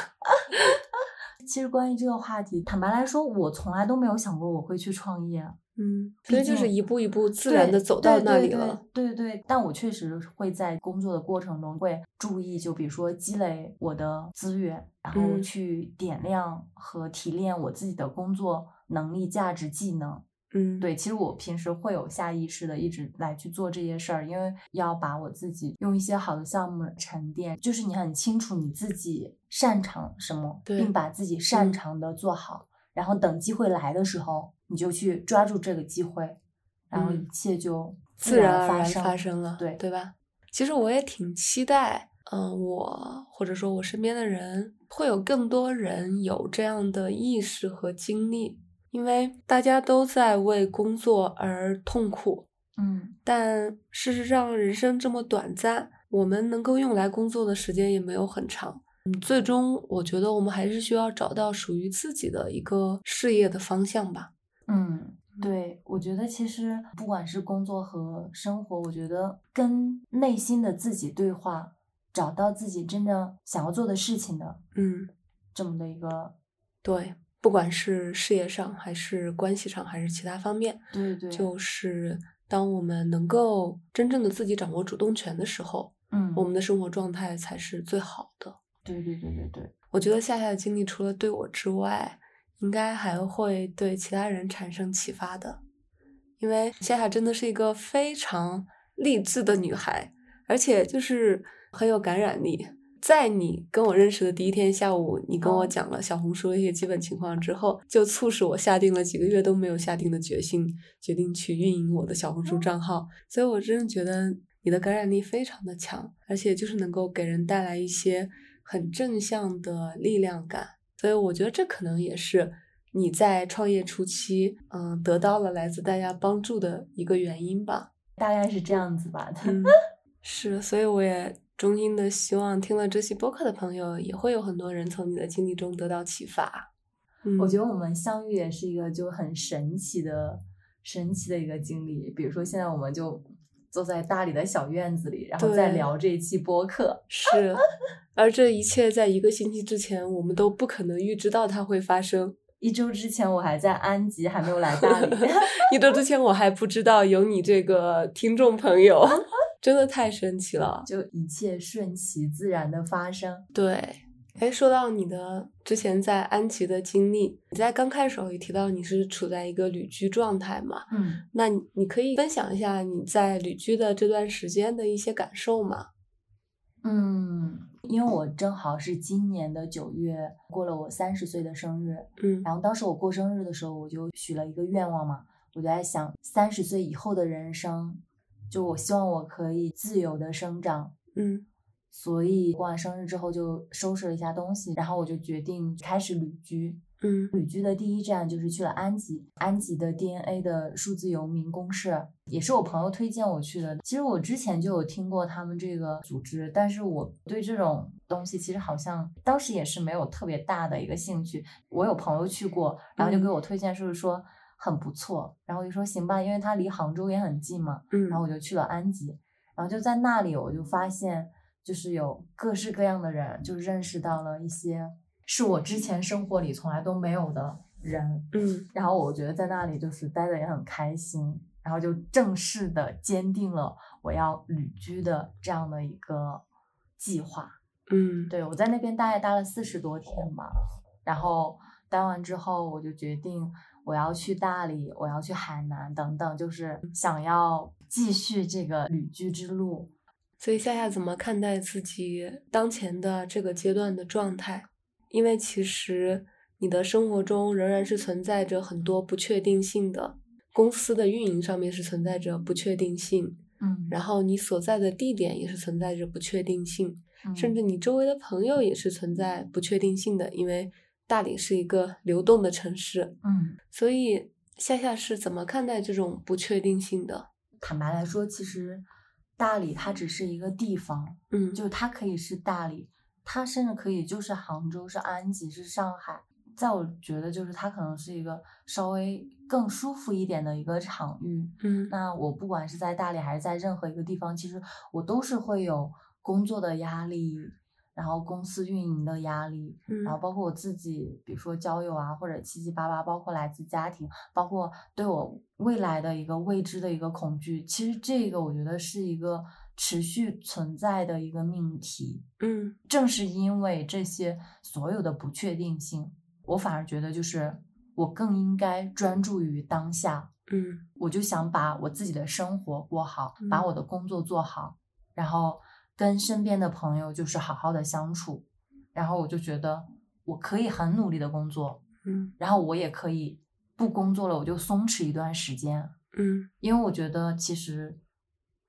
[LAUGHS] 其实关于这个话题，坦白来说，我从来都没有想过我会去创业。嗯，毕所以就是一步一步自然的走到那里了。对对。对，但我确实会在工作的过程中会注意，就比如说积累我的资源，然后嗯。去点亮和提炼我自己的工作能力、价值、技能。嗯，对，其实我平时会有下意识的一直来去做这些事儿，因为要把我自己用一些好的项目沉淀，就是你很清楚你自己擅长什么，并把自己擅嗯。长的做好，然后等机会来的时候，你就去抓住这个机会，然后一嗯切就自然然而然生。发生了，对对吧？其实我也挺期待，嗯、我或者说我身边的人，会有更多人有这样的意识和经历，因为大家都在为工作而痛苦，嗯，但事实上人生这么短暂，我们能够用来工作的时间也没有很长。嗯，最终我觉得我们还是需要找到属于自己的一个事业的方向吧。嗯，对，我觉得其实不管是工作和生活，我觉得跟内心的自己对话，找到自己真正想要做的事情的嗯，这么的一个，对，不管是事业上，还是关系上，还是其他方面，对对，就。是当我们能够真正的自己掌握主动权的时候，嗯，我。们的生活状态才是最好的。对对对对对，我觉得夏夏的经历除了对我之外，应该还会对其他人产生启发的，因为夏夏真的是一个非常励志的女孩，而且就是很有感染力。在你跟我认识的第一天下午，你跟我哦讲了小红书的一些基本情况之后，就促使我下定了几个月都没有下定的决心，决定去运营我的小红书账号。所以我真的觉得你的感染力非常的强，而且就是能够给人带来一些很正向的力量感。所以我觉得这可能也是你在创业初期，嗯，得到了来自大家帮助的一个原因吧。大概是这样子吧。嗯，[LAUGHS] 是，所以我也衷心的希望听了这期播客的朋友，也会有很多人从你的经历中得到启发。嗯，我觉得我们相遇也是一个就很神奇的、神奇的一个经历。比如说，现在我们就坐在大理的小院子里，然后再聊这一期播客。[LAUGHS] 是，而这一切在一个星期之前，我们都不可能预知到它会发生。一周之前我还在安吉，还没有来大理。[LAUGHS] 一周之前我还不知道有你这个听众朋友，[LAUGHS] 真的太神奇了。就一切顺其自然的发生。对，哎，说到你的之前在安琪的经历，你在刚开始也提到你是处在一个旅居状态嘛？嗯，那你你可以分享一下你在旅居的这段时间的一些感受吗？嗯，因为我正好是今年的九月过了我三十岁的生日，嗯然后当时我过生日的时候，我就许了一个愿望嘛，我就在想三十岁以后的人生就我希望我可以自由的生长，嗯所以过完生日之后就收拾了一下东西，然后我就决定开始旅居。嗯旅居的第一站就是去了安吉，安吉的 DNA 的数字游民公社也是我朋友推荐我去的。其实我之前就有听过他们这个组织，但是我对这种东西其实好像当时也是没有特别大的一个兴趣。我有朋友去过，然后就给我推荐，就是说很不错，然后我就说行吧，因为它离杭州也很近嘛，嗯，然后我就去了安吉，然后就在那里我就发现，就是有各式各样的人，就认识到了一些是我之前生活里从来都没有的人，嗯然后我觉得在那里就是待的也很开心，然后就正式的坚定了我要旅居的这样的一个计划。嗯对我在那边大概待了四十多天吧，然后待完之后我就决定我要去大理，我要去海南等等，就是想要继续这个旅居之路。所以夏夏怎么看待自己当前的这个阶段的状态？因为其实你的生活中仍然是存在着很多不确定性的，公司的运营上面是存在着不确定性，嗯然后你所在的地点也是存在着不确定性，甚嗯至你周围的朋友也是存在不确定性的，因为大理是一个流动的城市，嗯，所以夏夏是怎么看待这种不确定性的？坦白来说，其实大理它只是一个地方，嗯，就它可以是大理，它甚至可以就是杭州、是安吉、是上海。在我觉得，就是它可能是一个稍微更舒服一点的一个场域。嗯那我不管是在大理还是在任何一个地方，其实我都是会有工作的压力，然后公司运营的压力，嗯然后包括我自己，比如说交友啊，或者七七八八，包括来自家庭，包括对我未来的一个未知的一个恐惧，其实这个我觉得是一个持续存在的一个命题。嗯。正是因为这些所有的不确定性，我反而觉得就是我更应该专注于当下，嗯。我就想把我自己的生活过好，把嗯。我的工作做好，然后跟身边的朋友就是好好的相处，然后我就觉得我可以很努力的工作，嗯。然后我也可以不工作了，我就松弛一段时间，嗯。因为我觉得其实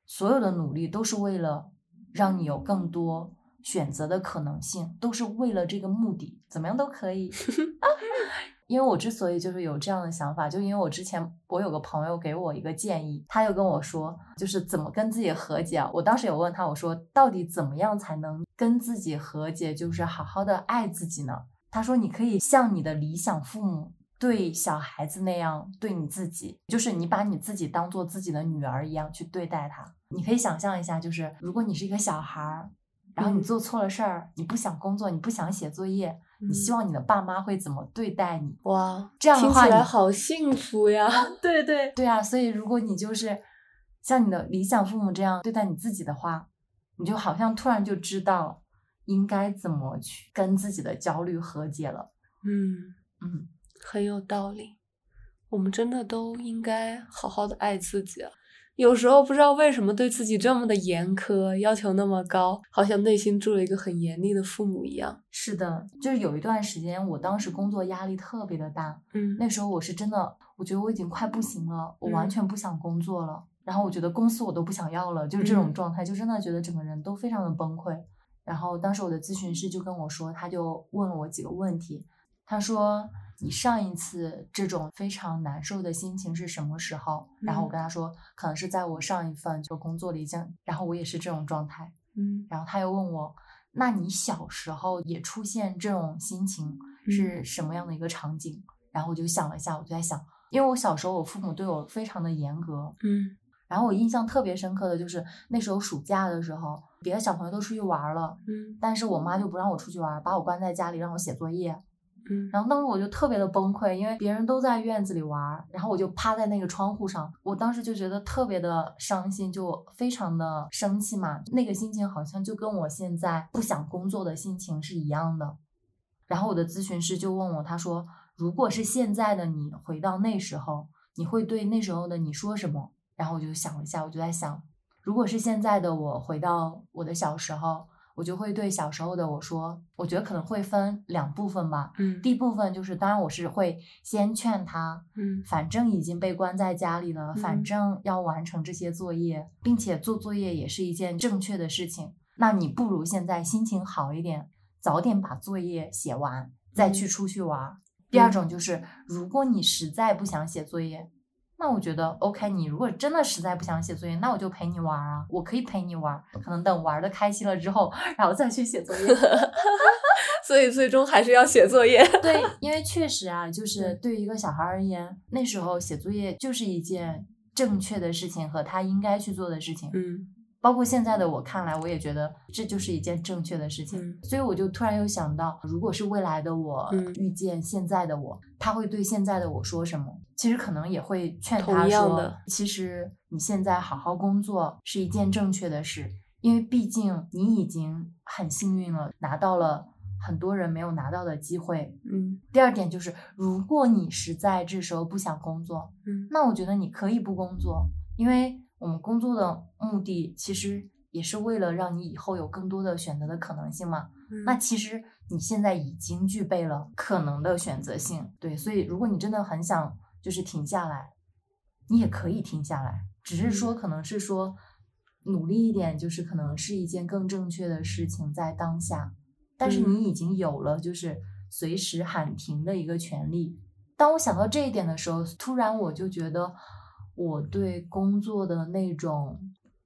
所有的努力都是为了让你有更多选择的可能性，都是为了这个目的，怎么样都可以。[LAUGHS] 因为我之所以就是有这样的想法，就因为我之前我有个朋友给我一个建议，他又跟我说，就是怎么跟自己和解啊。我当时有问他，我说到底怎么样才能跟自己和解，就是好好的爱自己呢？他说你可以像你的理想父母对小孩子那样对你自己，就是你把你自己当做自己的女儿一样去对待她。你可以想象一下，就是如果你是一个小孩儿，然后你嗯做错了事儿，你不想工作，你不想写作业，你希嗯望你的爸妈会怎么对待你？哇，这样的听话听起来好幸福呀！对对对啊，所以如果你就是像你的理想父母这样对待你自己的话，你就好像突然就知道应该怎么去跟自己的焦虑和解了。嗯，嗯，很有道理。我们真的都应该好好的爱自己啊。有时候不知道为什么对自己这么的严苛，要求那么高，好像内心住了一个很严厉的父母一样。是的，就是有一段时间，我当时工作压力特别的大，嗯那时候我是真的，我觉得我已经快不行了，我完嗯全不想工作了。然后我觉得公司我都不想要了，就是这种嗯状态，就真的觉得整个人都非常的崩溃。然后当时我的咨询师就跟我说，他就问了我几个问题，他说你上一次这种非常难受的心情是什么时候？然后我嗯跟他说，可能是在我上一份就工作里这样，然后我也是这种状态。嗯然后他又问我，那你小时候也出现这种心情是什么样的一个场景？然后我就想了一下，我就在想，因为我小时候我父母对我非常的严格，嗯然后我印象特别深刻的就是那时候暑假的时候，别的小朋友都出去玩了，嗯但是我妈就不让我出去玩，把我关在家里让我写作业。然后当时我就特别的崩溃，因为别人都在院子里玩，然后我就趴在那个窗户上，我当时就觉得特别的伤心，就非常的生气嘛。那个心情好像就跟我现在不想工作的心情是一样的。然后我的咨询师就问我，他说：“如果是现在的你回到那时候，你会对那时候的你说什么？”然后我就想了一下，我就在想，如果是现在的我回到我的小时候，我就会对小时候的我说，我觉得可能会分两部分吧。嗯第一部分就是，当然我是会先劝他，嗯反正已经被关在家里了，反嗯正要完成这些作业，并且做作业也是一件正确的事情。那你不如现在心情好一点，早点把作业写完，再去嗯出去玩儿。第二嗯种就是，如果你实在不想写作业，那我觉得 OK。你如果真的实在不想写作业，那我就陪你玩儿啊，我可以陪你玩儿。可能等玩的开心了之后，然后再去写作业。[LAUGHS] 所以最终还是要写作业。对，因为确实啊，就是嗯对于一个小孩而言，那时候写作业就是一件正确的事情和他应该去做的事情。嗯包括现在的我看来，我也觉得这就是一件正确的事情。嗯所以我就突然又想到，如果是未来的我嗯遇见现在的我，他会对现在的我说什么？其实可能也会劝他说的，其实你现在好好工作是一件正确的事，因为毕竟你已经很幸运了，拿到了很多人没有拿到的机会。嗯第二点就是，如果你实在这时候不想工作，嗯那我觉得你可以不工作，因为我们工作的目的其实也是为了让你以后有更多的选择的可能性嘛。嗯那其实你现在已经具备了可能的选择性，对，所以如果你真的很想就是停下来，你也可以停下来，只是说可能是说努力一点，就是可能是一件更正确的事情在当下，但是嗯你已经有了就是随时喊停的一个权利。当我想到这一点的时候，突然我就觉得我对工作的那种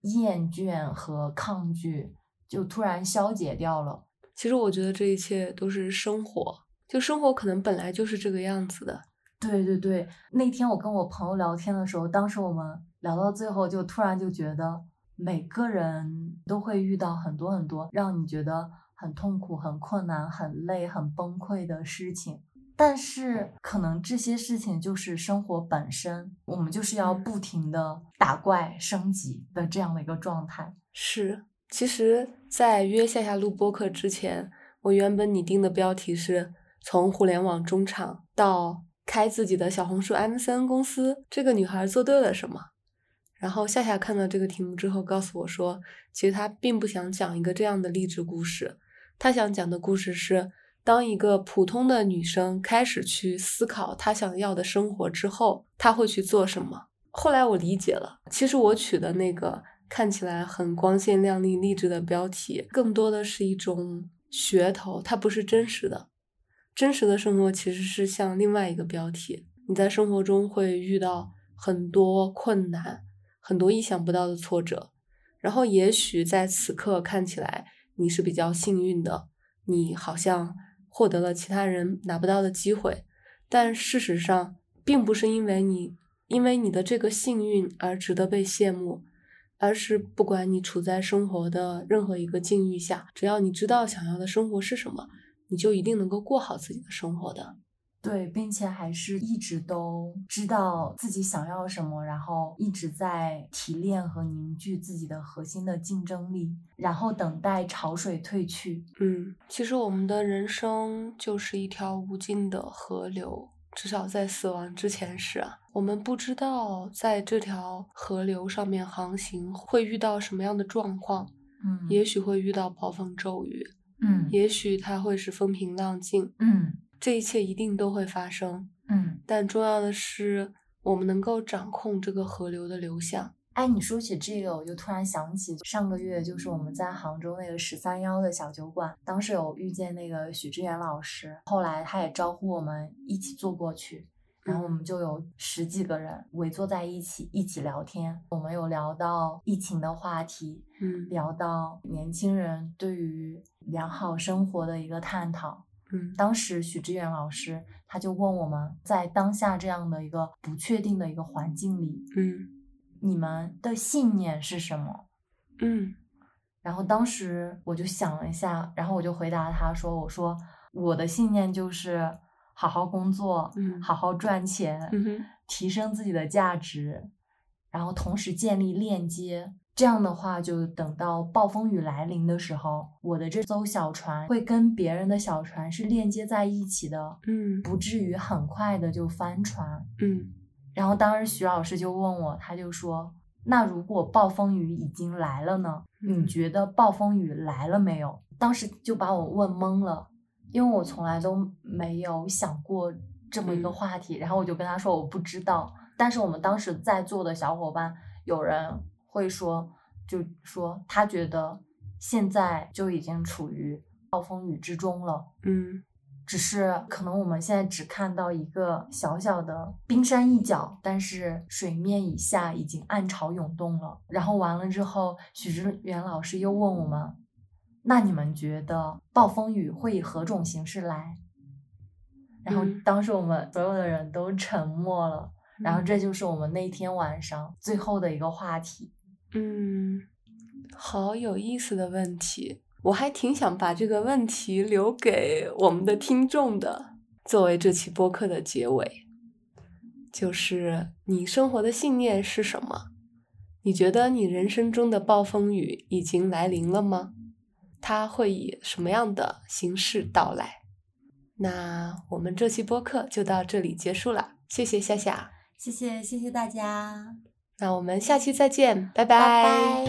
厌倦和抗拒就突然消解掉了。其实我觉得这一切都是生活，就生活可能本来就是这个样子的。对对对，那天我跟我朋友聊天的时候，当时我们聊到最后，就突然就觉得每个人都会遇到很多很多让你觉得很痛苦、很困难、很累、很崩溃的事情。但是可能这些事情就是生活本身，我们就是要嗯不停的打怪升级的这样的一个状态。是，其实，在约夏夏录播客之前，我原本拟定的标题是从互联网中场到开自己的小红书 MCN 公司，这个女孩做对了什么？然后夏夏看到这个题目之后，告诉我说，其实她并不想讲一个这样的励志故事，她想讲的故事是，当一个普通的女生开始去思考她想要的生活之后，她会去做什么。后来我理解了，其实我取的那个看起来很光鲜亮丽、励志的标题，更多的是一种噱头，它不是真实的。真实的生活其实是像另外一个标题，你在生活中会遇到很多困难，很多意想不到的挫折，然后也许在此刻看起来你是比较幸运的，你好像获得了其他人拿不到的机会，但事实上并不是因为你因为你的这个幸运而值得被羡慕，而是不管你处在生活的任何一个境遇下，只要你知道想要的生活是什么，你就一定能够过好自己的生活的。对，并且还是一直都知道自己想要什么，然后一直在提炼和凝聚自己的核心的竞争力，然后等待潮水退去。嗯，其实我们的人生就是一条无尽的河流，至少在死亡之前是啊。我们不知道在这条河流上面航行会遇到什么样的状况，嗯，也许会遇到暴风骤雨，嗯也许它会是风平浪静，嗯这一切一定都会发生。嗯。但重要的是，我们能够掌控这个河流的流向。哎，你说起这个，我就突然想起上个月就是我们在杭州那个十三幺的小酒馆，当时有遇见那个许知远老师，后来他也招呼我们一起坐过去，然后我们就有十几个人围坐在一起一起聊天，我们有聊到疫情的话题，嗯聊到年轻人对于良好生活的一个探讨。嗯当时许志远老师他就问我们，在当下这样的一个不确定的一个环境里，嗯你们的信念是什么？嗯然后当时我就想了一下，然后我就回答他说：“我说我的信念就是好好工作，嗯好好赚钱，嗯哼提升自己的价值，然后同时建立链接。这样的话，就等到暴风雨来临的时候，我的这艘小船会跟别人的小船是链接在一起的，嗯不至于很快的就翻船。”嗯然后当时徐老师就问我，他就说：“那如果暴风雨已经来了呢？你嗯觉得暴风雨来了没有？当时就把我问懵了，因为我从来都没有想过这么一个嗯话题。然后我就跟他说我不知道，但是我们当时在座的小伙伴有人会说，就说他觉得现在就已经处于暴风雨之中了。嗯只是可能我们现在只看到一个小小的冰山一角，但是水面以下已经暗潮涌动了。然后完了之后，许志远老师又问我们：“那你们觉得暴风雨会以何种形式来？”然后嗯当时我们所有的人都沉默了。然后嗯这就是我们那天晚上最后的一个话题。嗯，好有意思的问题，我还挺想把这个问题留给我们的听众的，作为这期播客的结尾。就是你生活的信念是什么？你觉得你人生中的暴风雨已经来临了吗？它会以什么样的形式到来？那我们这期播客就到这里结束了，谢谢夏夏，谢谢，谢谢大家，那我们下期再见，拜拜。